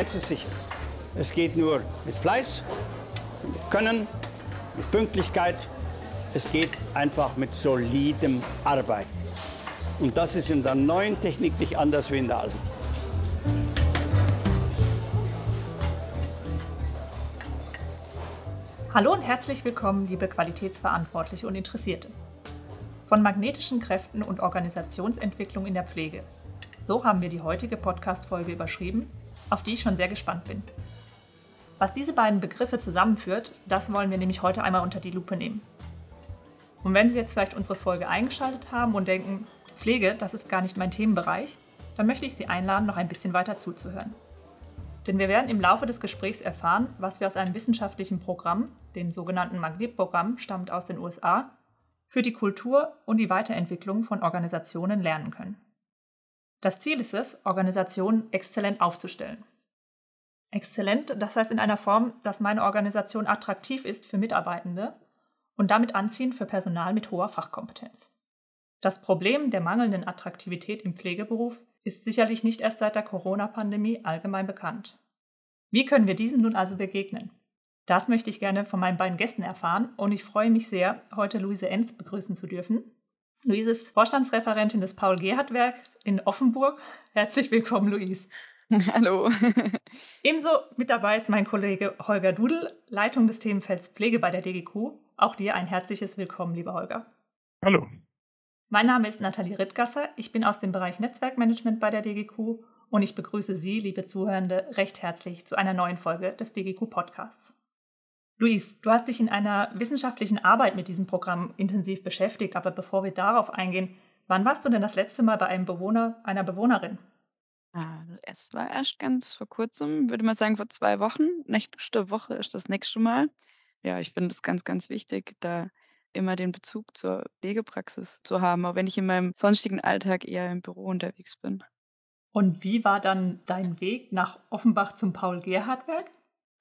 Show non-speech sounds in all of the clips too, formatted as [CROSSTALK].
eins ist sicher. Es geht nur mit Fleiß, mit Können, mit Pünktlichkeit. Es geht einfach mit solidem Arbeiten. Und das ist in der neuen Technik nicht anders wie in der alten. Hallo und herzlich willkommen, liebe Qualitätsverantwortliche und Interessierte. Von magnetischen Kräften und Organisationsentwicklung in der Pflege. So haben wir die heutige Podcast-Folge überschrieben, auf die ich schon sehr gespannt bin. Was diese beiden Begriffe zusammenführt, das wollen wir nämlich heute einmal unter die Lupe nehmen. Und wenn Sie jetzt vielleicht unsere Folge eingeschaltet haben und denken, Pflege, das ist gar nicht mein Themenbereich, dann möchte ich Sie einladen, noch ein bisschen weiter zuzuhören. Denn wir werden im Laufe des Gesprächs erfahren, was wir aus einem wissenschaftlichen Programm, dem sogenannten Magnetprogramm, stammt aus den USA, für die Kultur und die Weiterentwicklung von Organisationen lernen können. Das Ziel ist es, Organisationen exzellent aufzustellen. Exzellent, das heißt in einer Form, dass meine Organisation attraktiv ist für Mitarbeitende und damit anziehend für Personal mit hoher Fachkompetenz. Das Problem der mangelnden Attraktivität im Pflegeberuf ist sicherlich nicht erst seit der Corona-Pandemie allgemein bekannt. Wie können wir diesem nun also begegnen? Das möchte ich gerne von meinen beiden Gästen erfahren und ich freue mich sehr, heute Luise Enz begrüßen zu dürfen. Luise ist Vorstandsreferentin des Paul-Gerhardt-Werks in Offenburg. Herzlich willkommen, Luise. [LAUGHS] Hallo. [LAUGHS] Ebenso mit dabei ist mein Kollege Holger Dudel, Leitung des Themenfelds Pflege bei der DGQ. Auch dir ein herzliches Willkommen, lieber Holger. Hallo. Mein Name ist Nathalie Rittgasser. Ich bin aus dem Bereich Netzwerkmanagement bei der DGQ und ich begrüße Sie, liebe Zuhörende, recht herzlich zu einer neuen Folge des DGQ Podcasts. Luis, du hast dich in einer wissenschaftlichen Arbeit mit diesem Programm intensiv beschäftigt, aber bevor wir darauf eingehen, wann warst du denn das letzte Mal bei einem Bewohner, einer Bewohnerin? Ah, es war erst ganz vor kurzem, würde man sagen, vor zwei Wochen. Nächste Woche ist das nächste Mal. Ja, ich finde es ganz, ganz wichtig, da immer den Bezug zur Pflegepraxis zu haben, auch wenn ich in meinem sonstigen Alltag eher im Büro unterwegs bin. Und wie war dann dein Weg nach Offenbach zum Paul-Gerhardt-Werk?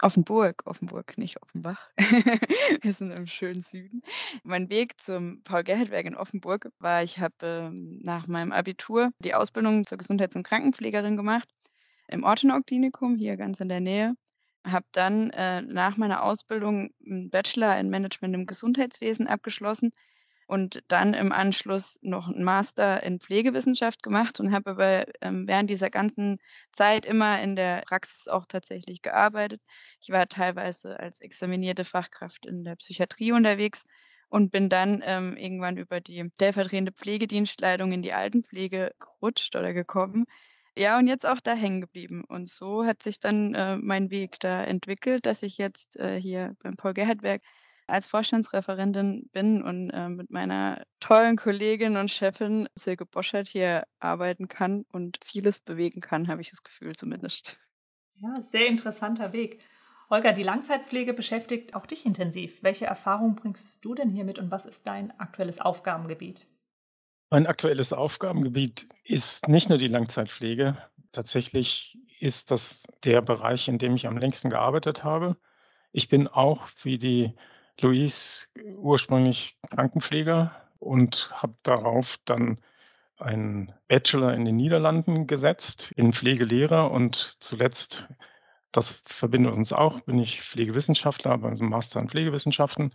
Offenburg, Offenburg, nicht Offenbach. [LAUGHS] Wir sind im schönen Süden. Mein Weg zum Paul-Gerhardt-Werk in Offenburg war, ich habe ähm, nach meinem Abitur die Ausbildung zur Gesundheits- und Krankenpflegerin gemacht im Ortenau-Klinikum, hier ganz in der Nähe habe dann, äh, nach meiner Ausbildung 'n Bachelor in Management im Gesundheitswesen abgeschlossen und dann im Anschluss noch 'n Master in Pflegewissenschaft gemacht und habe aber, ähm, während dieser ganzen Zeit immer in der Praxis auch tatsächlich gearbeitet. Ich war teilweise als examinierte Fachkraft in der Psychiatrie unterwegs und bin dann, ähm, irgendwann über die stellvertretende Pflegedienstleitung in die Altenpflege gerutscht oder gekommen. Ja, und jetzt auch da hängen geblieben. Und so hat sich dann, äh, mein Weg da entwickelt, dass ich jetzt, äh, hier beim Paul-Gerhardt-Werk als Vorstandsreferentin bin und, äh, mit meiner tollen Kollegin und Chefin Silke Boschert hier arbeiten kann und vieles bewegen kann, habe ich das Gefühl zumindest. Ja, sehr interessanter Weg. Holger, die Langzeitpflege beschäftigt auch dich intensiv. Welche Erfahrungen bringst du denn hier mit und was ist dein aktuelles Aufgabengebiet? Mein aktuelles Aufgabengebiet ist nicht nur die Langzeitpflege. Tatsächlich ist das der Bereich, in dem ich am längsten gearbeitet habe. Ich bin auch wie die Louise ursprünglich Krankenpfleger und habe darauf dann einen Bachelor in den Niederlanden gesetzt, in Pflegelehrer und zuletzt, das verbindet uns auch, bin ich Pflegewissenschaftler, also Master in Pflegewissenschaften.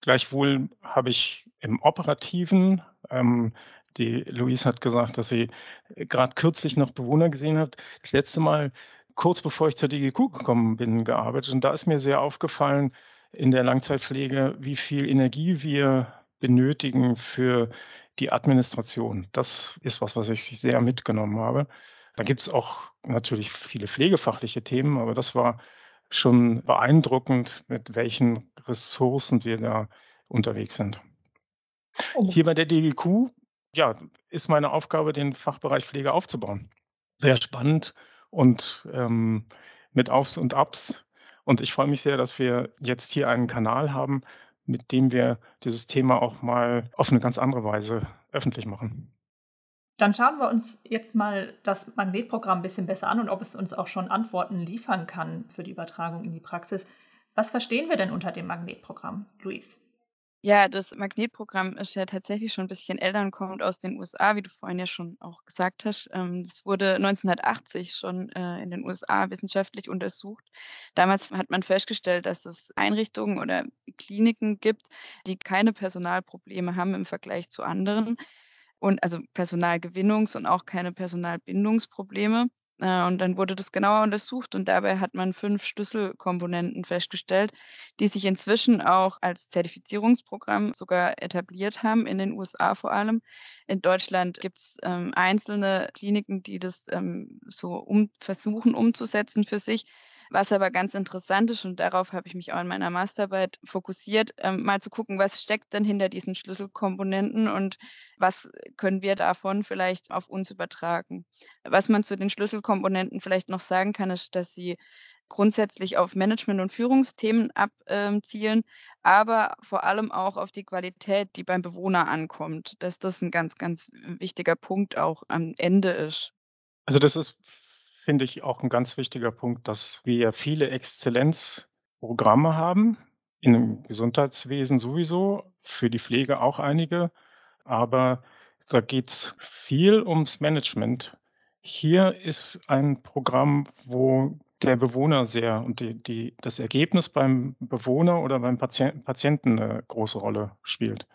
Gleichwohl habe ich im Operativen, ähm, die Louise hat gesagt, dass sie gerade kürzlich noch Bewohner gesehen hat. Das letzte Mal, kurz bevor ich zur DGQ gekommen bin, gearbeitet. Und da ist mir sehr aufgefallen in der Langzeitpflege, wie viel Energie wir benötigen für die Administration. Das ist was, was ich sehr mitgenommen habe. Da gibt es auch natürlich viele pflegefachliche Themen, aber das war schon beeindruckend, mit welchen Ressourcen wir da unterwegs sind. Oh. Hier bei der DGQ, ja, ist meine Aufgabe, den Fachbereich Pflege aufzubauen. Sehr spannend und ähm, mit Aufs und Abs. Und ich freue mich sehr, dass wir jetzt hier einen Kanal haben, mit dem wir dieses Thema auch mal auf eine ganz andere Weise öffentlich machen. Dann schauen wir uns jetzt mal das Magnetprogramm ein bisschen besser an und ob es uns auch schon Antworten liefern kann für die Übertragung in die Praxis. Was verstehen wir denn unter dem Magnetprogramm, Luis? Ja, das Magnetprogramm ist ja tatsächlich schon ein bisschen älter und kommt aus den USA, wie du vorhin ja schon auch gesagt hast. Ähm, das wurde 1980 schon äh, in den USA wissenschaftlich untersucht. Damals hat man festgestellt, dass es Einrichtungen oder Kliniken gibt, die keine Personalprobleme haben im Vergleich zu anderen und also Personalgewinnungs- und auch keine Personalbindungsprobleme. Äh, und dann wurde das genauer untersucht und dabei hat man fünf Schlüsselkomponenten festgestellt, die sich inzwischen auch als Zertifizierungsprogramm sogar etabliert haben, in den USA vor allem. In Deutschland gibt es ähm, einzelne Kliniken, die das ähm, so um, versuchen umzusetzen für sich. Was aber ganz interessant ist, und darauf habe ich mich auch in meiner Masterarbeit fokussiert, ähm, mal zu gucken, was steckt denn hinter diesen Schlüsselkomponenten und was können wir davon vielleicht auf uns übertragen. Was man zu den Schlüsselkomponenten vielleicht noch sagen kann, ist, dass sie grundsätzlich auf Management- und Führungsthemen abzielen, aber vor allem auch auf die Qualität, die beim Bewohner ankommt, dass das ein ganz, ganz wichtiger Punkt auch am Ende ist. Also das ist finde ich auch ein ganz wichtiger Punkt, dass wir viele Exzellenzprogramme haben, im Gesundheitswesen sowieso, für die Pflege auch einige, aber da geht es viel ums Management. Hier ist ein Programm, wo der Bewohner sehr und die, die, das Ergebnis beim Bewohner oder beim Patient, Patienten eine große Rolle spielt.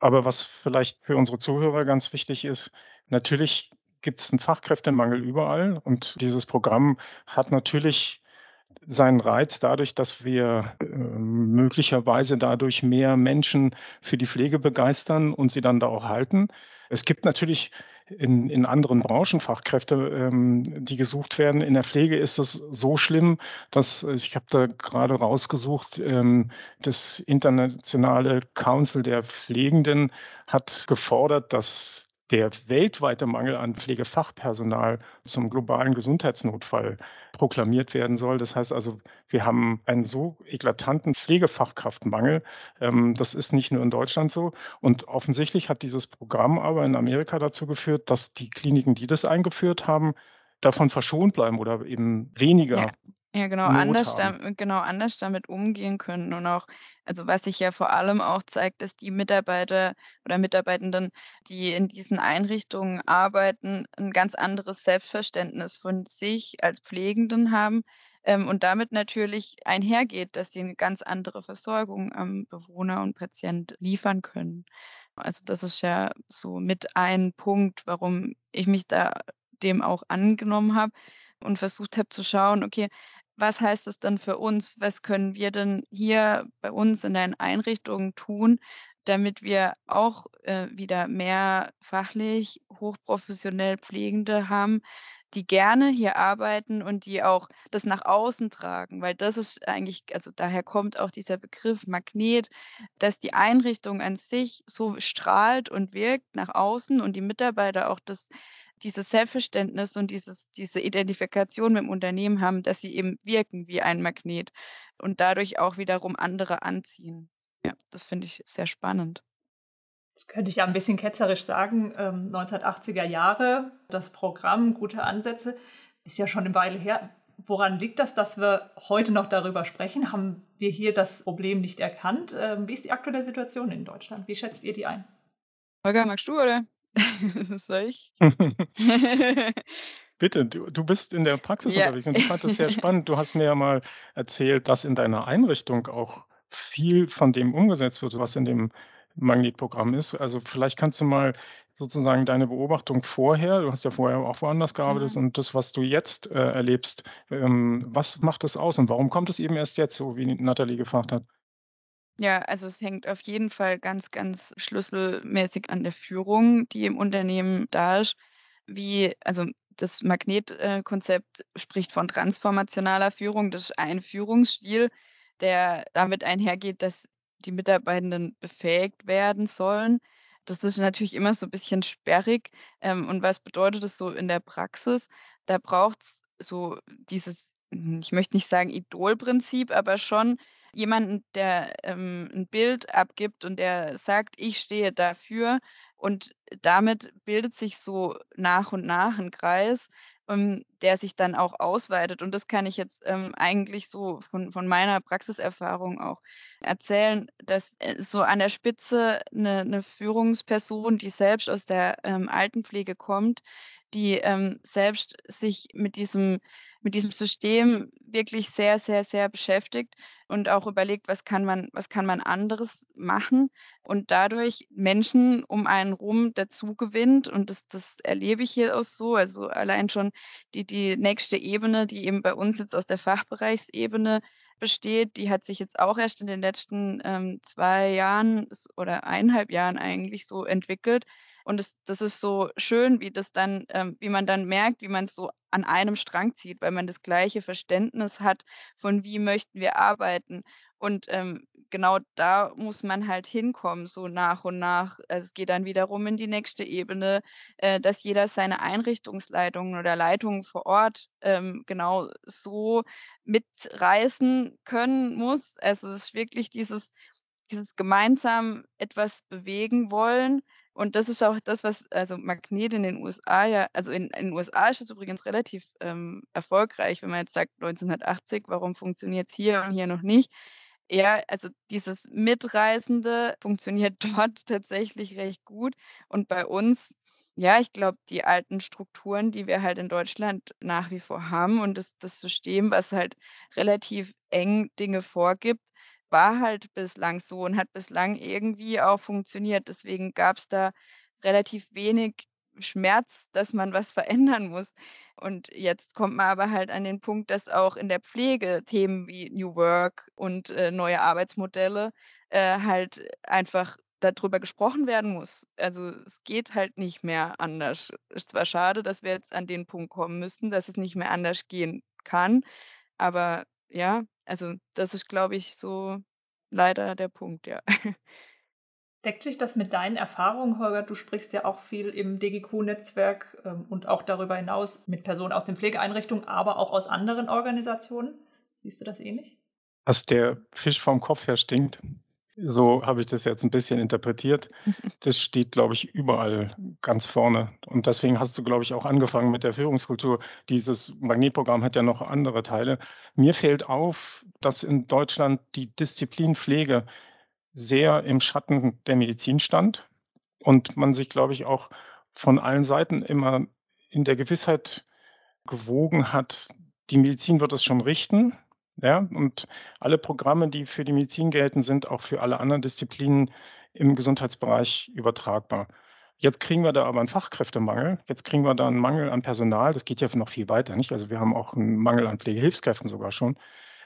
Aber was vielleicht für unsere Zuhörer ganz wichtig ist, natürlich gibt es einen Fachkräftemangel überall und dieses Programm hat natürlich seinen Reiz dadurch, dass wir äh, möglicherweise dadurch mehr Menschen für die Pflege begeistern und sie dann da auch halten. Es gibt natürlich in, in anderen Branchen Fachkräfte, ähm, die gesucht werden. In der Pflege ist es so schlimm, dass ich habe da gerade rausgesucht, ähm, das internationale Council der Pflegenden hat gefordert, dass der weltweite Mangel an Pflegefachpersonal zum globalen Gesundheitsnotfall proklamiert werden soll. Das heißt also, wir haben einen so eklatanten Pflegefachkraftmangel. Ähm, das ist nicht nur in Deutschland so. Und offensichtlich hat dieses Programm aber in Amerika dazu geführt, dass die Kliniken, die das eingeführt haben, davon verschont bleiben oder eben weniger ja. Ja, genau, Not anders, haben. dam genau anders damit umgehen können und auch also, was sich ja vor allem auch zeigt, dass die Mitarbeiter oder Mitarbeitenden, die in diesen Einrichtungen arbeiten, ein ganz anderes Selbstverständnis von sich als Pflegenden haben, ähm, und damit natürlich einhergeht, dass sie eine ganz andere Versorgung am Bewohner und Patient liefern können. Also, das ist ja so mit ein Punkt, warum ich mich da dem auch angenommen habe und versucht habe zu schauen, okay, was heißt das dann für uns? Was können wir denn hier bei uns in den Einrichtungen tun, damit wir auch äh, wieder mehr fachlich hochprofessionell Pflegende haben, die gerne hier arbeiten und die auch das nach außen tragen, weil das ist eigentlich, also daher kommt auch dieser Begriff Magnet, dass die Einrichtung an sich so strahlt und wirkt nach außen und die Mitarbeiter auch das dieses Selbstverständnis und dieses diese Identifikation mit dem Unternehmen haben, dass sie eben wirken wie ein Magnet und dadurch auch wiederum andere anziehen. Ja, das finde ich sehr spannend. Jetzt könnte ich ja ein bisschen ketzerisch sagen, ähm, 1980er Jahre, das Programm, gute Ansätze, ist ja schon eine Weile her. Woran liegt das, dass wir heute noch darüber sprechen? Haben wir hier das Problem nicht erkannt? Ähm, wie ist die aktuelle Situation in Deutschland? Wie schätzt ihr die ein? Holger, magst du, oder? [LAUGHS] Soll ich? [LAUGHS] Bitte, du, du bist in der Praxis Ja. unterwegs und ich fand das sehr [LAUGHS] spannend. Du hast mir ja mal erzählt, dass in deiner Einrichtung auch viel von dem umgesetzt wird, was in dem Magnetprogramm ist. Also vielleicht kannst du mal sozusagen deine Beobachtung vorher, du hast ja vorher auch woanders gearbeitet Mhm. und das, was du jetzt äh, erlebst, ähm, was macht das aus und warum kommt es eben erst jetzt, so wie Nathalie gefragt hat? Ja, also es hängt auf jeden Fall ganz, ganz schlüsselmäßig an der Führung, die im Unternehmen da ist. Wie, also das Magnetkonzept spricht von transformationaler Führung. Das ist ein Führungsstil, der damit einhergeht, dass die Mitarbeitenden befähigt werden sollen. Das ist natürlich immer so ein bisschen sperrig. Ähm, und was bedeutet das so in der Praxis? Da braucht es so dieses, hm, ich möchte nicht sagen Idolprinzip, aber schon jemanden, der ähm, 'n Bild abgibt und der sagt: „Ich stehe dafür.“ Und damit bildet sich so nach und nach ein Kreis, ähm, der sich dann auch ausweitet. Und das kann ich jetzt ähm, eigentlich so von, von meiner Praxiserfahrung auch erzählen, dass äh, so an der Spitze eine, eine Führungsperson, die selbst aus der ähm, Altenpflege kommt, die ähm, selbst sich mit diesem, mit diesem System wirklich sehr, sehr, sehr beschäftigt und auch überlegt, was kann man, was kann man anderes machen und dadurch Menschen um einen rum dazu gewinnt. Und das, das erlebe ich hier auch so. Also allein schon die, die nächste Ebene, die eben bei uns jetzt aus der Fachbereichsebene besteht, die hat sich jetzt auch erst in den letzten ähm, zwei Jahren oder eineinhalb Jahren eigentlich so entwickelt und es, das ist so schön, wie das dann, ähm, wie man dann merkt, wie man es so an einem Strang zieht, weil man das gleiche Verständnis hat von wie möchten wir arbeiten. Und ähm, genau da muss man halt hinkommen, so nach und nach. Also es geht dann wiederum in die nächste Ebene, äh, dass jeder seine Einrichtungsleitungen oder Leitungen vor Ort ähm, genau so mitreißen können muss. Also es ist wirklich dieses, dieses gemeinsam etwas bewegen wollen und das ist auch das, was also Magnet in den USA ja also in in den USA ist es übrigens relativ, ähm, erfolgreich, wenn man jetzt sagt 1980, warum funktioniert es hier und hier noch nicht? Ja, also dieses Mitreißende funktioniert [LAUGHS] dort tatsächlich recht gut und bei uns ja, ich glaube, die alten Strukturen, die wir halt in Deutschland nach wie vor haben und das das System, was halt relativ eng Dinge vorgibt war halt bislang so und hat bislang irgendwie auch funktioniert. Deswegen gab es da relativ wenig Schmerz, dass man was [LAUGHS] verändern muss. Und jetzt kommt man aber halt an den Punkt, dass auch in der Pflege Themen wie New Work und äh, neue Arbeitsmodelle äh, halt einfach darüber gesprochen werden muss. Also es geht halt nicht mehr anders. Ist zwar schade, dass wir jetzt an den Punkt kommen müssen, dass es nicht mehr anders gehen kann, aber ja, also das ist, glaube ich, so leider der Punkt, ja. [LAUGHS] Deckt sich das mit deinen Erfahrungen, Holger? Du sprichst ja auch viel im DGQ-Netzwerk ähm, und auch darüber hinaus mit Personen aus den Pflegeeinrichtungen, aber auch aus anderen Organisationen. Siehst du das ähnlich? Dass der Fisch vom Kopf her stinkt, so habe ich das jetzt ein bisschen interpretiert. [LAUGHS] Das steht, glaube ich, überall ganz vorne. Und deswegen hast du, glaube ich, auch angefangen mit der Führungskultur. Dieses Magnetprogramm hat ja noch andere Teile. Mir fällt auf, dass in Deutschland die Disziplin Pflege sehr im Schatten der Medizin stand und man sich, glaube ich, auch von allen Seiten immer in der Gewissheit gewogen hat, die Medizin wird es schon richten. Ja, und alle Programme, die für die Medizin gelten, sind auch für alle anderen Disziplinen im Gesundheitsbereich übertragbar. Jetzt kriegen wir da aber einen Fachkräftemangel. Jetzt kriegen wir da einen Mangel an Personal. Das geht ja noch viel weiter, nicht? Also wir haben auch einen Mangel an Pflegehilfskräften sogar schon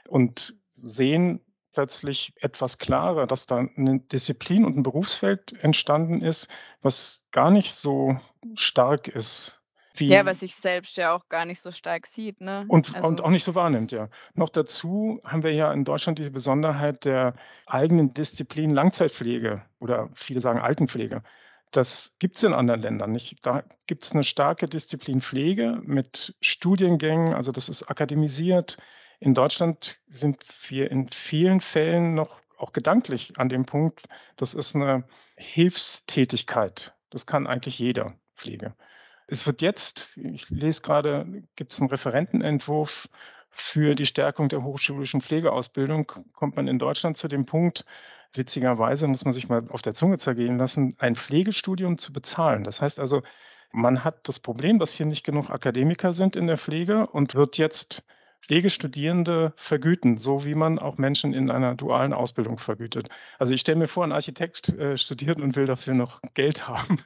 und sehen plötzlich etwas klarer, dass da eine Disziplin und ein Berufsfeld entstanden ist, was gar nicht so stark ist wie Ja, was sich selbst ja auch gar nicht so stark sieht, ne? und, und also auch nicht so wahrnimmt, ja. Noch dazu haben wir ja in Deutschland diese Besonderheit der eigenen Disziplin Langzeitpflege oder viele sagen Altenpflege. Das gibt es in anderen Ländern nicht. Da gibt es eine starke Disziplin Pflege mit Studiengängen, also das ist akademisiert. In Deutschland sind wir in vielen Fällen noch auch gedanklich an dem Punkt, das ist eine Hilfstätigkeit. Das kann eigentlich jeder Pflege. Es wird jetzt, ich lese gerade, gibt es einen Referentenentwurf für die Stärkung der hochschulischen Pflegeausbildung. Kommt man in Deutschland zu dem Punkt, witzigerweise muss man sich mal auf der Zunge zergehen lassen, ein Pflegestudium zu bezahlen. Das heißt also, man hat das Problem, dass hier nicht genug Akademiker sind in der Pflege und wird jetzt Pflegestudierende vergüten, so wie man auch Menschen in einer dualen Ausbildung vergütet. Also ich stelle mir vor, ein Architekt äh, studiert und will dafür noch Geld haben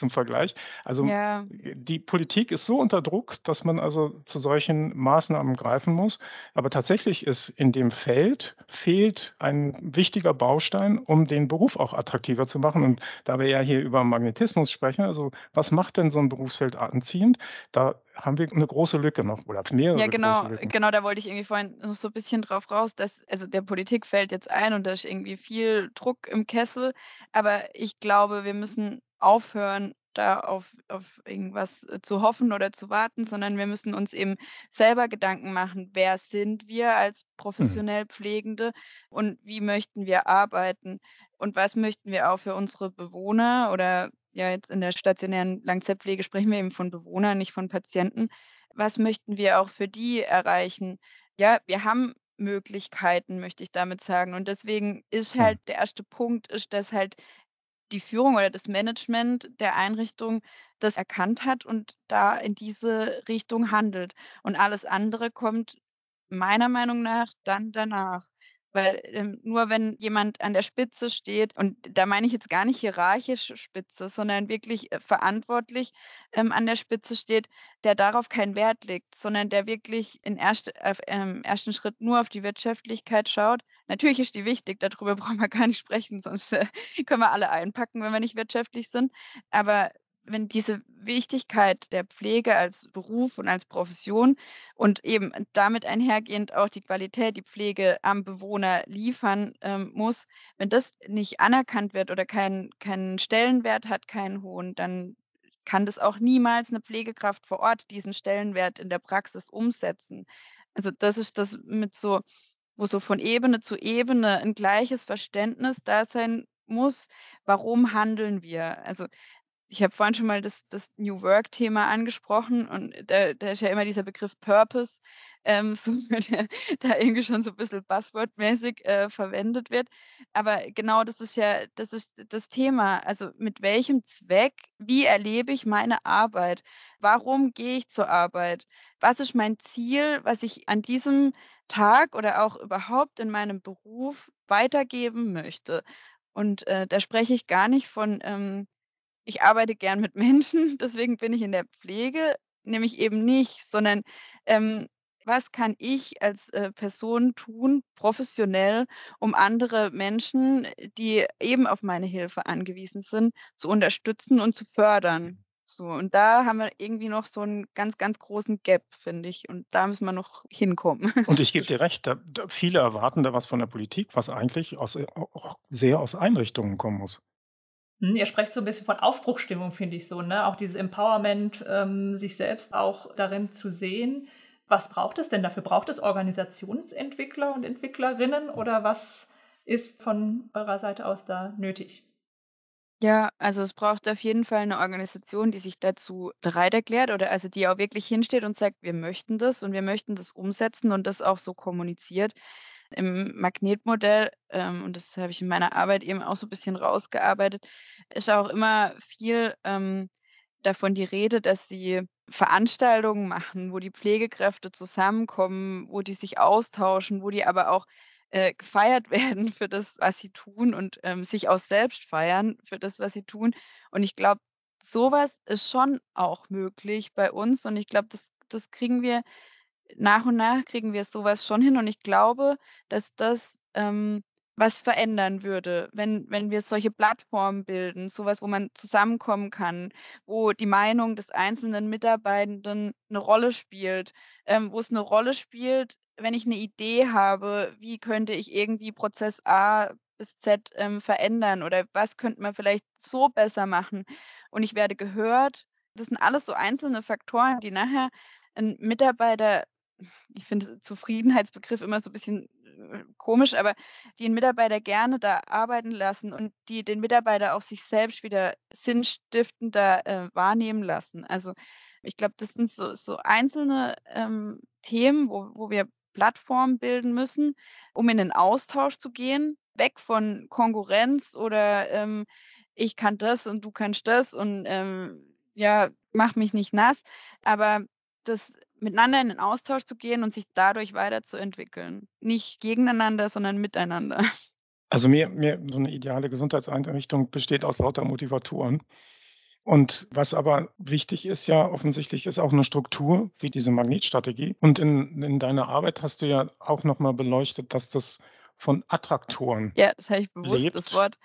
zum Vergleich. Also ja. die Politik ist so unter Druck, dass man also zu solchen Maßnahmen greifen muss. Aber tatsächlich ist in dem Feld fehlt ein wichtiger Baustein, um den Beruf auch attraktiver zu machen. Und da wir ja hier über Magnetismus sprechen, also was macht denn so ein Berufsfeld anziehend? Da haben wir eine große Lücke noch oder mehrere Ja, genau, genau, da wollte ich irgendwie vorhin noch so ein bisschen drauf raus, dass also der Politik fällt jetzt ein und da ist irgendwie viel Druck im Kessel, aber ich glaube, wir müssen aufhören, da auf, auf irgendwas äh, zu hoffen oder zu warten, sondern wir müssen uns eben selber Gedanken machen, wer sind wir als mhm. professionell Pflegende und wie möchten wir arbeiten und was möchten wir auch für unsere Bewohner oder ja jetzt in der stationären Langzeitpflege sprechen wir eben von Bewohnern, nicht von Patienten. was möchten wir auch für die erreichen? Ja, wir haben Möglichkeiten, möchte ich damit sagen. Und deswegen ist halt der erste Punkt, ist, dass halt die Führung oder das Management der Einrichtung das erkannt hat und da in diese Richtung handelt. Und alles andere kommt meiner Meinung nach dann danach. Weil ähm, nur wenn jemand an der Spitze steht, und da meine ich jetzt gar nicht hierarchisch Spitze, sondern wirklich äh, verantwortlich ähm, an der Spitze steht, der darauf keinen Wert legt, sondern der wirklich in erste, auf, ähm, ersten Schritt nur auf die Wirtschaftlichkeit schaut. Natürlich ist die wichtig, darüber [LAUGHS] brauchen wir gar nicht sprechen, sonst äh, können wir alle einpacken, wenn wir nicht wirtschaftlich sind. Aber wenn diese Wichtigkeit der Pflege als Beruf und als Profession und eben damit einhergehend auch die Qualität, die Pflege am Bewohner liefern ähm, muss, wenn das nicht anerkannt wird oder keinen keinen Stellenwert hat, keinen hohen, dann kann das auch niemals eine Pflegekraft vor Ort diesen Stellenwert in der Praxis umsetzen. Also, das ist das mit so wo so von Ebene zu Ebene ein gleiches Verständnis da sein muss: Warum handeln wir? Also, ich habe vorhin schon mal das das New Work-Thema angesprochen und da da ist ja immer dieser Begriff Purpose, ähm, [LAUGHS] so der da irgendwie schon so 'n bisschen buzzwordmäßig, äh, verwendet wird. Aber genau das ist ja das ist das Thema. Also, mit welchem Zweck wie erlebe ich meine Arbeit? Warum gehe ich zur Arbeit? Was ist mein Ziel, was ich an diesem Tag oder auch überhaupt in meinem Beruf weitergeben möchte? Und, äh, da spreche ich gar nicht von, ähm ich arbeite gern mit [LAUGHS] Menschen, deswegen bin ich in der Pflege, nämlich eben nicht, sondern, ähm, was kann ich als, äh, Person tun, professionell, um andere Menschen, äh, die eben auf meine Hilfe angewiesen sind, zu unterstützen und zu fördern. So, und da haben wir irgendwie noch so einen ganz, ganz großen Gap, finde ich, und da müssen wir noch hinkommen. Und ich gebe [LAUGHS] dir recht, da, da viele erwarten da was von der Politik, was eigentlich aus, äh, auch sehr aus Einrichtungen kommen muss. Hm, ihr sprecht so ein bisschen von Aufbruchstimmung, finde ich so, ne? Auch dieses Empowerment, ähm, sich selbst auch darin zu sehen. Was braucht es denn dafür? Braucht es Organisationsentwickler und Entwicklerinnen oder was ist von eurer Seite aus da nötig? Ja, also es braucht auf jeden Fall eine Organisation, die sich dazu bereit erklärt oder also die auch wirklich hinsteht und sagt: „Wir möchten das und wir möchten das umsetzen“ und das auch so kommuniziert. Im Magnetmodell, ähm, und das habe ich in meiner Arbeit eben auch so ein bisschen rausgearbeitet, ist auch immer viel, ähm, davon die Rede, dass sie Veranstaltungen machen, wo die Pflegekräfte zusammenkommen, wo die sich austauschen, wo die aber auch, äh, gefeiert [LAUGHS] werden für das, was sie tun und, ähm, sich auch selbst feiern für das, was sie tun. Und ich glaube, sowas ist schon auch möglich bei uns und ich glaube, das das kriegen wir nach und nach kriegen wir sowas schon hin und ich glaube, dass das, ähm, was verändern würde, wenn wenn wir solche Plattformen bilden, sowas, wo man zusammenkommen kann, wo die Meinung des einzelnen Mitarbeitenden eine Rolle spielt, ähm, wo es eine Rolle spielt, wenn ich eine Idee habe, wie könnte ich irgendwie Prozess A bis Z, ähm, verändern oder was könnte man vielleicht so besser machen und ich werde gehört. Das sind alles so einzelne Faktoren, die nachher 'n Mitarbeiter ich finde Zufriedenheitsbegriff immer so ein bisschen, äh, komisch, aber die 'n Mitarbeiter gerne da arbeiten lassen und die den Mitarbeiter auch sich selbst wieder sinnstiftender, äh, wahrnehmen lassen. Also, ich glaube, das sind so so einzelne, ähm, Themen, wo wo wir Plattformen bilden müssen, um in den Austausch zu gehen, weg von Konkurrenz oder, ähm: „Ich kann das und du kannst das und, ähm, ja, mach mich nicht nass.“ Aber das miteinander in den Austausch zu gehen und sich dadurch weiterzuentwickeln. Nicht gegeneinander, sondern miteinander. Also mir, mir so eine ideale Gesundheitseinrichtung besteht aus lauter Motivatoren. Und was aber wichtig ist ja offensichtlich, ist auch eine Struktur wie diese Magnetstrategie. Und in, in deiner Arbeit hast du ja auch nochmal beleuchtet, dass das von Attraktoren Ja, das habe ich bewusst das lebt. Wort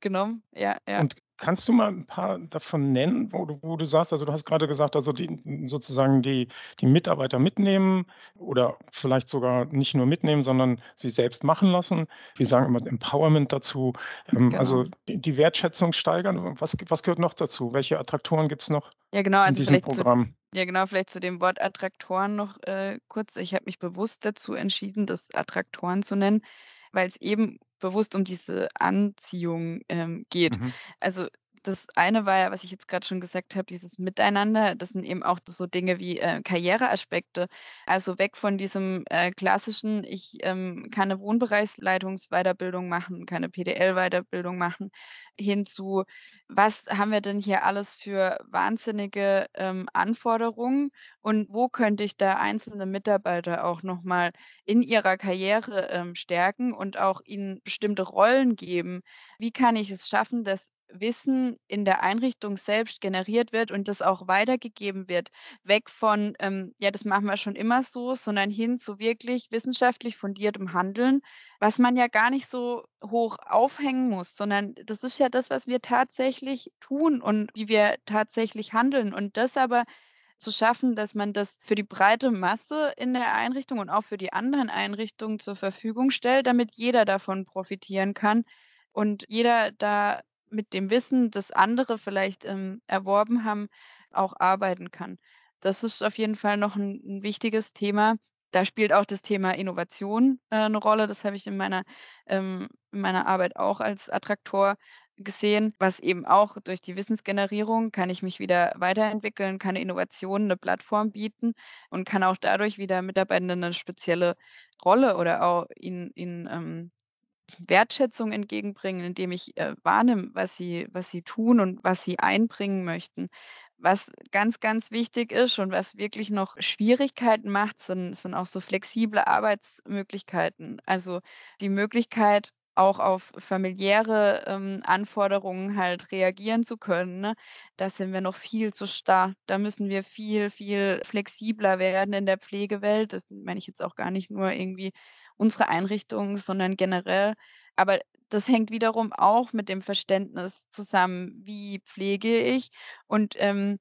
genommen. Ja, ja. Und kannst du mal ein paar davon nennen, wo du wo du sagst also, du hast gerade gesagt, also, die sozusagen die die Mitarbeiter mitnehmen oder vielleicht sogar nicht nur mitnehmen, sondern sie selbst machen lassen. Wir sagen immer Empowerment dazu. Ähm, also, Genau. die die Wertschätzung steigern. Was was gehört noch dazu? Welche Attraktoren gibt's noch Ja, genau, in also diesem vielleicht zu Programm? ja genau, vielleicht zu dem Wort Attraktoren noch, äh, kurz. Ich habe mich bewusst dazu entschieden, das Attraktoren zu nennen, weil es eben bewusst um diese Anziehung, ähm, geht. Mhm. Also, das eine war ja, was ich jetzt gerade schon gesagt habe, dieses Miteinander. Das sind eben auch so Dinge wie äh, Karriereaspekte. Also weg von diesem äh, klassischen, ich ähm, kann eine Wohnbereichsleitungsweiterbildung machen, keine PDL-Weiterbildung machen, hin zu, was haben wir denn hier alles für wahnsinnige ähm, Anforderungen und wo könnte ich da einzelne Mitarbeiter auch nochmal in ihrer Karriere ähm, stärken und auch ihnen bestimmte Rollen geben? Wie kann ich es schaffen, dass Wissen in der Einrichtung selbst generiert wird und das auch weitergegeben wird. Weg von, ähm, ja, das machen wir schon immer so, sondern hin zu wirklich wissenschaftlich fundiertem Handeln, was man ja gar nicht so hoch aufhängen muss, sondern das ist ja das, was wir tatsächlich tun und wie wir tatsächlich handeln. Und das aber zu schaffen, dass man das für die breite Masse in der Einrichtung und auch für die anderen Einrichtungen zur Verfügung stellt, damit jeder davon profitieren kann und jeder da mit dem Wissen, das andere vielleicht ähm, erworben haben, auch arbeiten kann. Das ist auf jeden Fall noch ein, ein wichtiges Thema. Da spielt auch das Thema Innovation äh, eine Rolle. Das habe ich in meiner, ähm, in meiner Arbeit auch als Attraktor gesehen, was eben auch durch die Wissensgenerierung kann ich mich wieder weiterentwickeln, kann Innovation eine Plattform bieten und kann auch dadurch wieder Mitarbeitenden eine spezielle Rolle oder auch ihnen, ihnen ähm, Wertschätzung entgegenbringen, indem ich äh, wahrnehme, was sie, was sie tun und was sie einbringen möchten. Was ganz, ganz wichtig ist und was wirklich noch Schwierigkeiten macht, sind, sind auch so flexible Arbeitsmöglichkeiten. Also die Möglichkeit, auch auf familiäre ähm, Anforderungen halt reagieren zu können. Ne? Da sind wir noch viel zu starr. Da müssen wir viel, viel flexibler werden in der Pflegewelt. Das meine ich jetzt auch gar nicht nur irgendwie unsere Einrichtung, sondern generell. Aber das hängt wiederum auch mit dem Verständnis zusammen, wie pflege ich und ähm,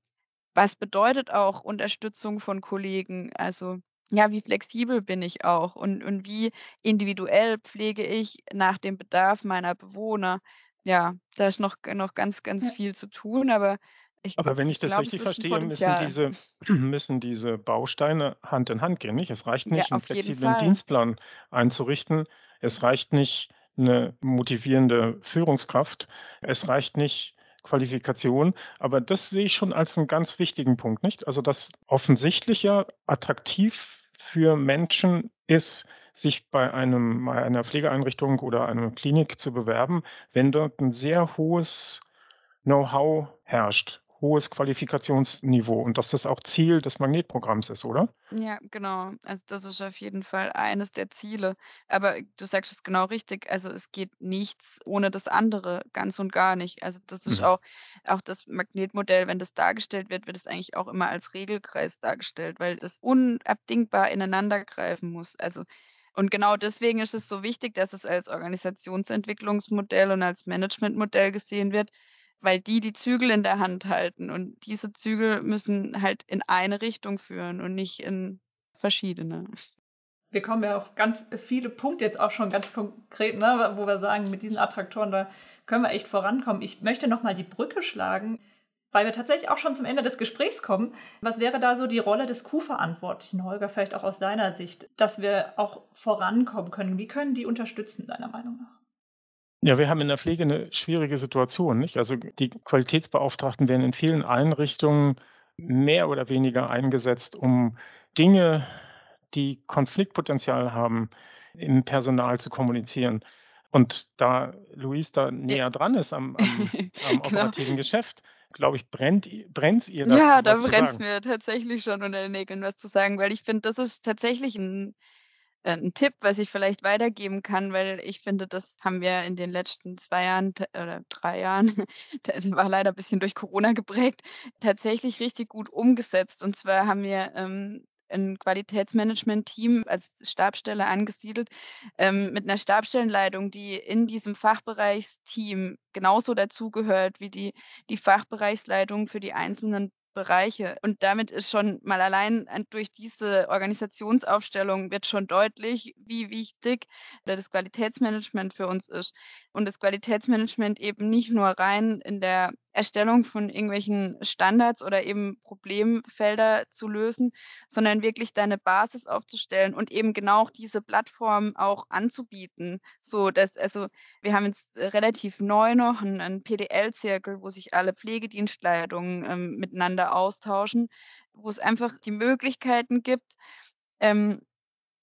was bedeutet auch Unterstützung von Kollegen. Also ja, wie flexibel bin ich auch und, und wie individuell pflege ich nach dem Bedarf meiner Bewohner. Ja, da ist noch, noch ganz, ganz Ja. viel zu tun, aber ich Aber wenn ich das glaube, richtig verstehe, müssen diese, [CLEARS THROAT] müssen diese Bausteine Hand in Hand gehen, nicht? Es reicht Ja, nicht, einen auf jeden flexiblen. Dienstplan einzurichten. Es reicht nicht eine motivierende Führungskraft. Es reicht nicht Qualifikation. Aber das sehe ich schon als einen ganz wichtigen Punkt, nicht? Also, dass offensichtlich ja attraktiv für Menschen ist, sich bei einem, bei einer Pflegeeinrichtung oder einer Klinik zu bewerben, wenn dort ein sehr hohes Know-how herrscht, hohes Qualifikationsniveau und dass das auch Ziel des Magnetprogramms ist, oder? Ja, genau. Also das ist auf jeden Fall eines der Ziele. Aber du sagst es genau richtig. Also es geht nichts ohne das andere, ganz und gar nicht. Also das ist Mhm. auch, auch das Magnetmodell, wenn das dargestellt wird, wird es eigentlich auch immer als Regelkreis dargestellt, weil das unabdingbar ineinander greifen muss. Also und genau deswegen ist es so wichtig, dass es als Organisationsentwicklungsmodell und als Managementmodell gesehen wird, weil die die Zügel in der Hand halten und diese Zügel müssen halt in eine Richtung führen und nicht in verschiedene. Wir kommen ja auf ganz viele Punkte jetzt auch schon ganz konkret, ne, wo wir sagen, mit diesen Attraktoren, da können wir echt vorankommen. Ich möchte nochmal die Brücke schlagen, weil wir tatsächlich auch schon zum Ende des Gesprächs kommen. Was wäre da so die Rolle des Q-Verantwortlichen, Holger, vielleicht auch aus deiner Sicht, dass wir auch vorankommen können? Wie können die unterstützen, deiner Meinung nach? Ja, wir haben in der Pflege eine schwierige Situation, nicht? Also die Qualitätsbeauftragten werden in vielen Einrichtungen mehr oder weniger eingesetzt, um Dinge, die Konfliktpotenzial haben, im Personal zu kommunizieren. Und da Luis da näher dran ist am, am, [LAUGHS] am Genau. operativen Geschäft, glaube ich, brennt brennt's ihr da Ja, da brennt's sagen. mir tatsächlich schon unter den Nägeln, was zu sagen, weil ich finde, das ist tatsächlich ein äh, 'n Tipp, was ich vielleicht weitergeben kann, weil ich finde, das haben wir in den letzten 2 Jahren oder 3 Jahren, [LAUGHS] war leider ein bisschen durch Corona geprägt, tatsächlich richtig gut umgesetzt. Und zwar haben wir, ähm, 'n Qualitätsmanagement-Team als Stabsstelle angesiedelt, ähm, mit einer Stabstellenleitung, die in diesem Fachbereichsteam genauso dazugehört wie die die Fachbereichsleitung für die einzelnen Bereiche. Und damit ist schon mal allein an durch diese Organisationsaufstellung wird schon deutlich, wie wichtig das Qualitätsmanagement für uns ist. Und das Qualitätsmanagement eben nicht nur rein in der Erstellung von irgendwelchen Standards oder eben Problemfelder zu lösen, sondern wirklich deine Basis aufzustellen und eben genau diese Plattform auch anzubieten. So, dass, also wir haben jetzt relativ neu noch einen, einen PDL-Zirkel, wo sich alle Pflegedienstleitungen ähm, miteinander austauschen, wo es einfach die Möglichkeiten gibt, ähm,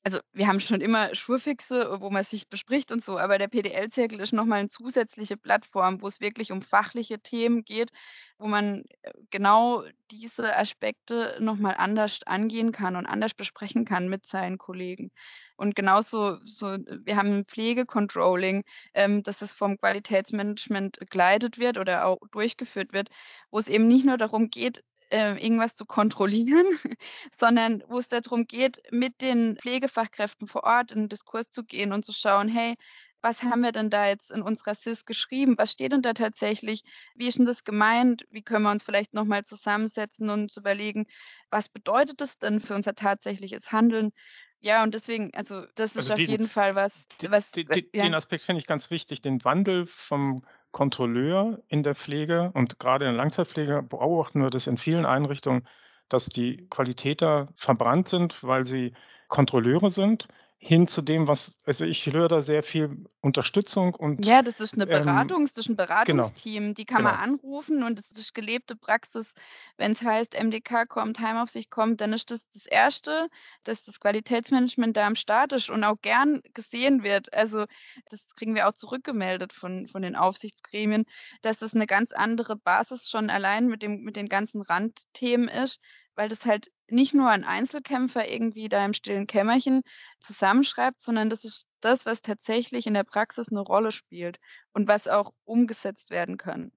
also wir haben schon immer Schurfixe, wo man sich bespricht und so, aber der PDL-Zirkel ist nochmal eine zusätzliche Plattform, wo es wirklich um fachliche Themen geht, wo man äh, genau diese Aspekte nochmal anders angehen kann und anders besprechen kann mit seinen Kollegen. Und genauso, so, wir haben Pflegecontrolling, ähm, dass es vom Qualitätsmanagement geleitet wird oder auch durchgeführt wird, wo es eben nicht nur darum geht, äh, irgendwas zu kontrollieren, [LAUGHS] sondern wo es darum geht, mit den Pflegefachkräften vor Ort in den Diskurs zu gehen und zu schauen, hey, was haben wir denn da jetzt in unserer SIS geschrieben? Was steht denn da tatsächlich? Wie ist denn das gemeint? Wie können wir uns vielleicht nochmal zusammensetzen und zu überlegen, was bedeutet das denn für unser tatsächliches Handeln? Ja, und deswegen, also das ist also auf den, jeden Fall was, was den, den, ja. den Aspekt finde ich ganz wichtig, den Wandel vom Kontrolleur in der Pflege und gerade in der Langzeitpflege beobachten wir das in vielen Einrichtungen, dass die Qualitäter verbrannt sind, weil sie Kontrolleure sind hin zu dem, was, also ich höre da sehr viel Unterstützung und. Ja, das ist eine Beratung, ähm, das ist ein genau. Beratungsteam, genau, die kann genau. man anrufen und es ist gelebte Praxis. Wenn es heißt, MDK kommt, Heimaufsicht kommt, dann ist das das Erste, dass das Qualitätsmanagement da am Start ist und auch gern gesehen wird. Also das kriegen wir auch zurückgemeldet von, von den Aufsichtsgremien, dass das eine ganz andere Basis schon allein mit, dem, mit den ganzen Randthemen ist, weil das halt nicht nur ein Einzelkämpfer irgendwie da im stillen Kämmerchen zusammenschreibt, sondern das ist das, was tatsächlich in der Praxis eine Rolle spielt und was auch umgesetzt werden kann.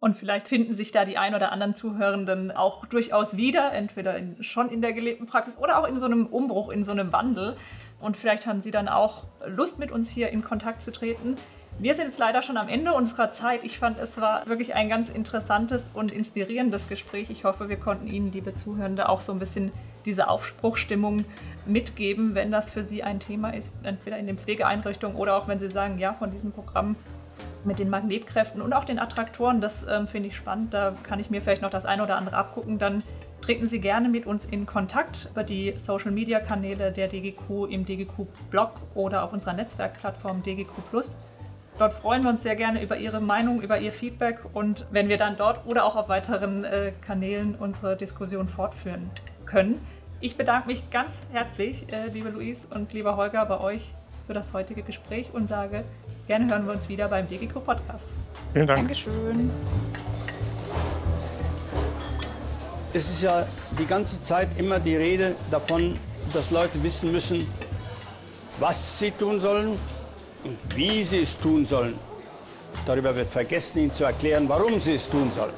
Und vielleicht finden sich da die ein oder anderen Zuhörenden auch durchaus wieder, entweder in, schon in der gelebten Praxis oder auch in so einem Umbruch, in so einem Wandel. Und vielleicht haben sie dann auch Lust, mit uns hier in Kontakt zu treten. Wir sind jetzt leider schon am Ende unserer Zeit. Ich fand, es war wirklich ein ganz interessantes und inspirierendes Gespräch. Ich hoffe, wir konnten Ihnen, liebe Zuhörende, auch so ein bisschen diese Aufbruchstimmung mitgeben, wenn das für Sie ein Thema ist, entweder in den Pflegeeinrichtungen oder auch wenn Sie sagen, ja, von diesem Programm mit den Magnetkräften und auch den Attraktoren, das ähm, finde ich spannend. Da kann ich mir vielleicht noch das eine oder andere abgucken. Dann treten Sie gerne mit uns in Kontakt über die Social Media Kanäle der DGQ im DGQ Blog oder auf unserer Netzwerkplattform DGQ Plus. Dort freuen wir uns sehr gerne über Ihre Meinung, über Ihr Feedback und wenn wir dann dort oder auch auf weiteren äh, Kanälen unsere Diskussion fortführen können. Ich bedanke mich ganz herzlich, äh, liebe Luis und lieber Holger, bei euch für das heutige Gespräch und sage, gerne hören wir uns wieder beim DGQ Podcast. Vielen Dank. Dankeschön. Es ist ja die ganze Zeit immer die Rede davon, dass Leute wissen müssen, was sie tun sollen und wie sie es tun sollen. Darüber wird vergessen, ihnen zu erklären, warum sie es tun sollen.